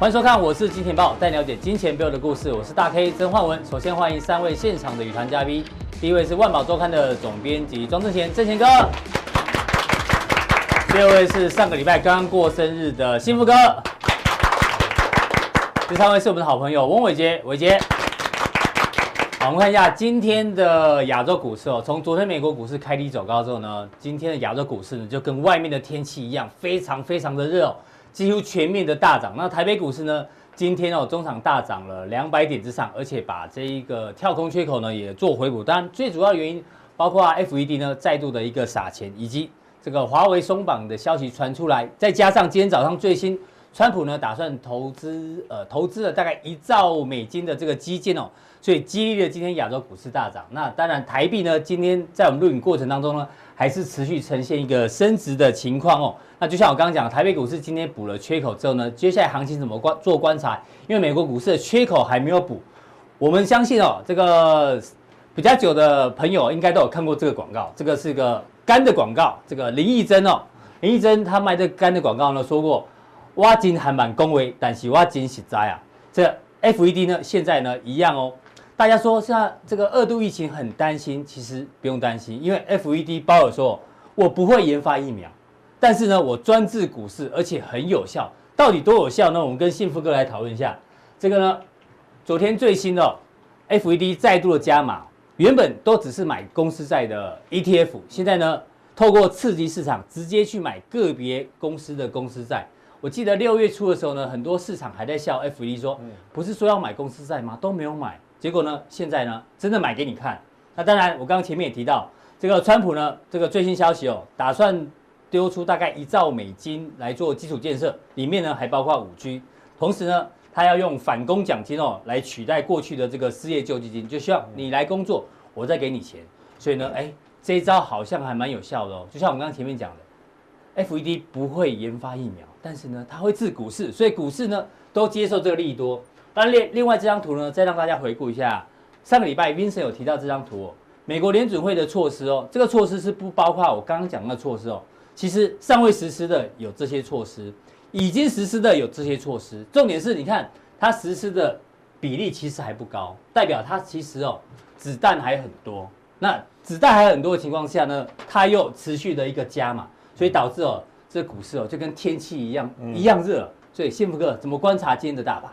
欢迎收看，我是金钱豹，带你了解金钱背后的故事。我是大 K 曾焕文。首先欢迎三位现场的与谈嘉宾，第一位是万宝周刊的总编辑庄正贤，正贤哥；第二位是上个礼拜刚刚过生日的幸福哥；第三位是我们的好朋友翁伟杰，伟杰。好，我们看一下今天的亚洲股市哦。从昨天美国股市开低走高之后呢，今天的亚洲股市呢就跟外面的天气一样，非常非常的热哦。几乎全面的大涨，那台北股市呢？今天哦，中场大涨了两百点之上，而且把这一个跳空缺口呢也做回补。当然，最主要原因包括 FED 呢再度的一个撒钱，以及这个华为松绑的消息传出来，再加上今天早上最新，川普呢打算投资呃投资了大概一兆美金的这个基建哦，所以激励了今天亚洲股市大涨。那当然，台币呢今天在我们录影过程当中呢，还是持续呈现一个升值的情况哦。那就像我刚刚讲，台北股市今天补了缺口之后呢，接下来行情怎么观做观察？因为美国股市的缺口还没有补，我们相信哦，这个比较久的朋友应该都有看过这个广告，这个是个肝的广告，这个林义珍哦，林义珍他卖这个肝的广告呢，说过，挖金还蛮恭维，但是挖金实在啊，这 FED 呢现在呢一样哦，大家说现在这个二度疫情很担心，其实不用担心，因为 FED 鲍尔说，我不会研发疫苗。但是呢，我专治股市，而且很有效。到底多有效呢？我们跟幸福哥来讨论一下。这个呢，昨天最新的 FED 再度的加码，原本都只是买公司债的 ETF，现在呢，透过刺激市场，直接去买个别公司的公司债。我记得六月初的时候呢，很多市场还在笑 FED 说，不是说要买公司债吗？都没有买。结果呢，现在呢，真的买给你看。那当然，我刚刚前面也提到，这个川普呢，这个最新消息哦，打算。丢出大概一兆美金来做基础建设，里面呢还包括五 G，同时呢，他要用反攻奖金哦来取代过去的这个失业救济金，就需要你来工作，我再给你钱。所以呢，哎，这一招好像还蛮有效的哦。就像我们刚刚前面讲的，FED 不会研发疫苗，但是呢，它会治股市，所以股市呢都接受这个利多。但，另另外这张图呢，再让大家回顾一下，上个礼拜 Vincent 有提到这张图哦，美国联准会的措施哦，这个措施是不包括我刚刚讲的措施哦。其实尚未实施的有这些措施，已经实施的有这些措施。重点是，你看它实施的比例其实还不高，代表它其实哦子弹还很多。那子弹还很多的情况下呢，它又持续的一个加码，所以导致哦这股市哦就跟天气一样一样热。所以幸福哥怎么观察今天的大盘？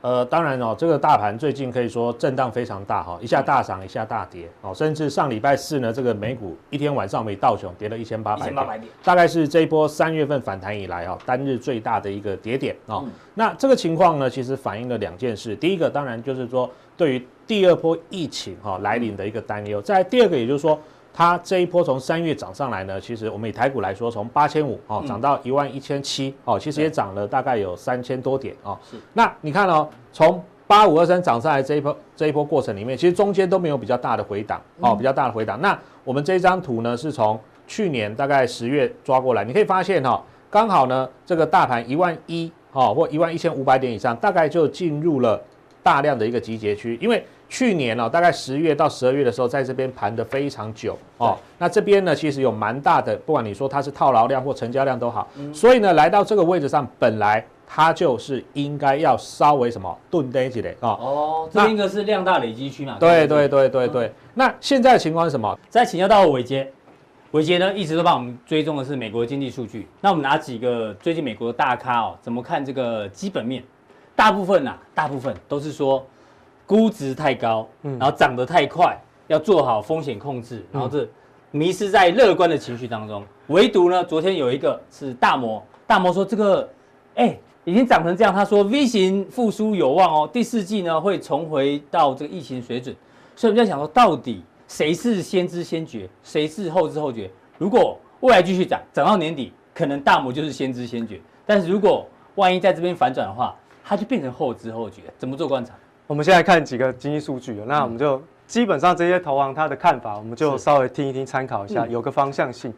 呃，当然哦，这个大盘最近可以说震荡非常大哈，一下大涨，一下大跌哦，甚至上礼拜四呢，这个美股一天晚上我们道琼跌了一千八百点，大概是这一波三月份反弹以来哈单日最大的一个跌点哦。那这个情况呢，其实反映了两件事，第一个当然就是说对于第二波疫情哈来临的一个担忧，在第二个也就是说。它这一波从三月涨上来呢，其实我们以台股来说，从八千五哦涨到一万一千七哦，其实也涨了大概有三千多点哦。是。那你看哦，从八五二三涨上来这一波这一波过程里面，其实中间都没有比较大的回档哦，比较大的回档。那我们这张图呢，是从去年大概十月抓过来，你可以发现哈，刚好呢这个大盘一万一哦或一万一千五百点以上，大概就进入了大量的一个集结区，因为。去年哦，大概十月到十二月的时候，在这边盘的非常久哦。那这边呢，其实有蛮大的，不管你说它是套牢量或成交量都好，所以呢，来到这个位置上，本来它就是应该要稍微什么顿跌起来啊。哦，这应该是量大累积区嘛。对对对对对。那现在的情况是什么？再请教到伟捷，伟捷呢一直都帮我们追踪的是美国的经济数据。那我们拿几个最近美国的大咖哦，怎么看这个基本面？大部分呐，大部分都是说。估值太高，然后涨得太快，要做好风险控制，然后这迷失在乐观的情绪当中。唯独呢，昨天有一个是大摩，大摩说这个，哎，已经涨成这样，他说 V 型复苏有望哦，第四季呢会重回到这个疫情水准。所以我们在想说，到底谁是先知先觉，谁是后知后觉？如果未来继续涨，涨到年底，可能大摩就是先知先觉；但是如果万一在这边反转的话，它就变成后知后觉。怎么做观察？我们先来看几个经济数据，那我们就基本上这些投行他的看法，我们就稍微听一听，参考一下，有个方向性。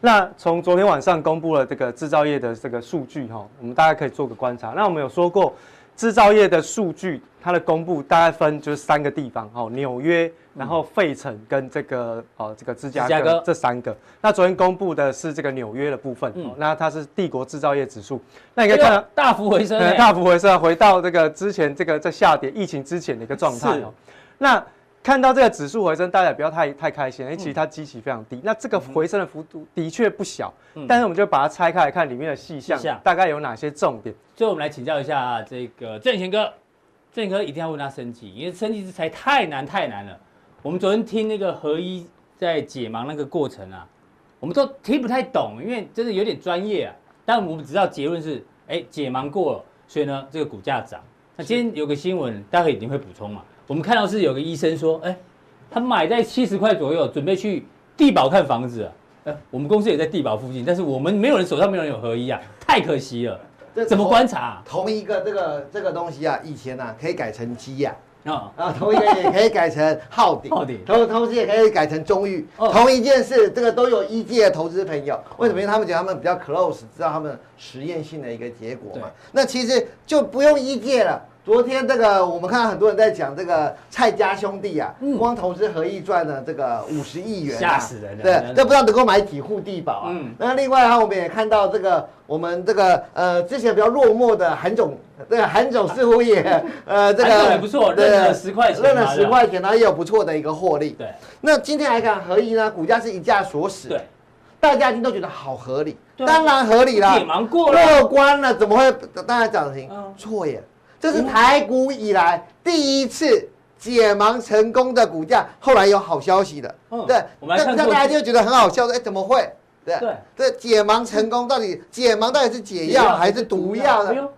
那从昨天晚上公布了这个制造业的这个数据哈，我们大家可以做个观察。那我们有说过，制造业的数据，它的公布大概分就是三个地方哦，纽约，然后费城跟这个哦这个芝加哥这三个。那昨天公布的是这个纽约的部分，嗯，那它是帝国制造业指数，那你可以看到大幅回升，大幅回升，回到这个之前这个在下跌疫情之前的一个状态哦。那看到这个指数回升，大家也不要太太开心，因为其实它基期非常低。那这个回升的幅度的确不小，但是我们就把它拆开来看里面的细项，大概有哪些重点。最后我们来请教一下这个郑贤哥，郑贤哥一定要问他升级，因为升级之才太难太难了。我们昨天听那个合一在解盲那个过程啊，我们都听不太懂，因为真的有点专业啊。但我们知道结论是，哎，解盲过了，所以呢这个股价涨。那今天有个新闻，待会一定会补充嘛。我们看到是有个医生说，哎，他买在七十块左右，准备去地堡看房子。哎，我们公司也在地堡附近，但是我们没有人手上没有人有合一啊，太可惜了。这怎么观察、啊？同一个这个这个东西啊，以前啊可以改成基呀啊，啊，同一个也可以改成浩鼎，浩鼎，同同时也可以改成中裕。哦、同一件事，这个都有一届的投资朋友，为什么？因为他们觉得他们比较 close，知道他们实验性的一个结果嘛。那其实就不用一届了。昨天这个我们看到很多人在讲这个蔡家兄弟啊，光投资合意赚了这个五十亿元，吓死人了。对，这不知道能够买几户地堡啊。嗯那另外哈，我们也看到这个我们这个呃之前比较落寞的韩总，这个韩总似乎也 呃这个也不错，认了十块钱，认了十块钱，然后也有不错的一个获利。对。那今天来看合意呢，股价是一价锁死。对。大家一听都觉得好合理，当然合理了。过了，过关了，怎么会当然涨停？错耶。这是台股以来第一次解盲成功的股价，后来有好消息的。嗯，对，那大家就觉得很好笑，哎，怎么会？对对，这解盲成功到底解盲到底是解药还是毒药呢？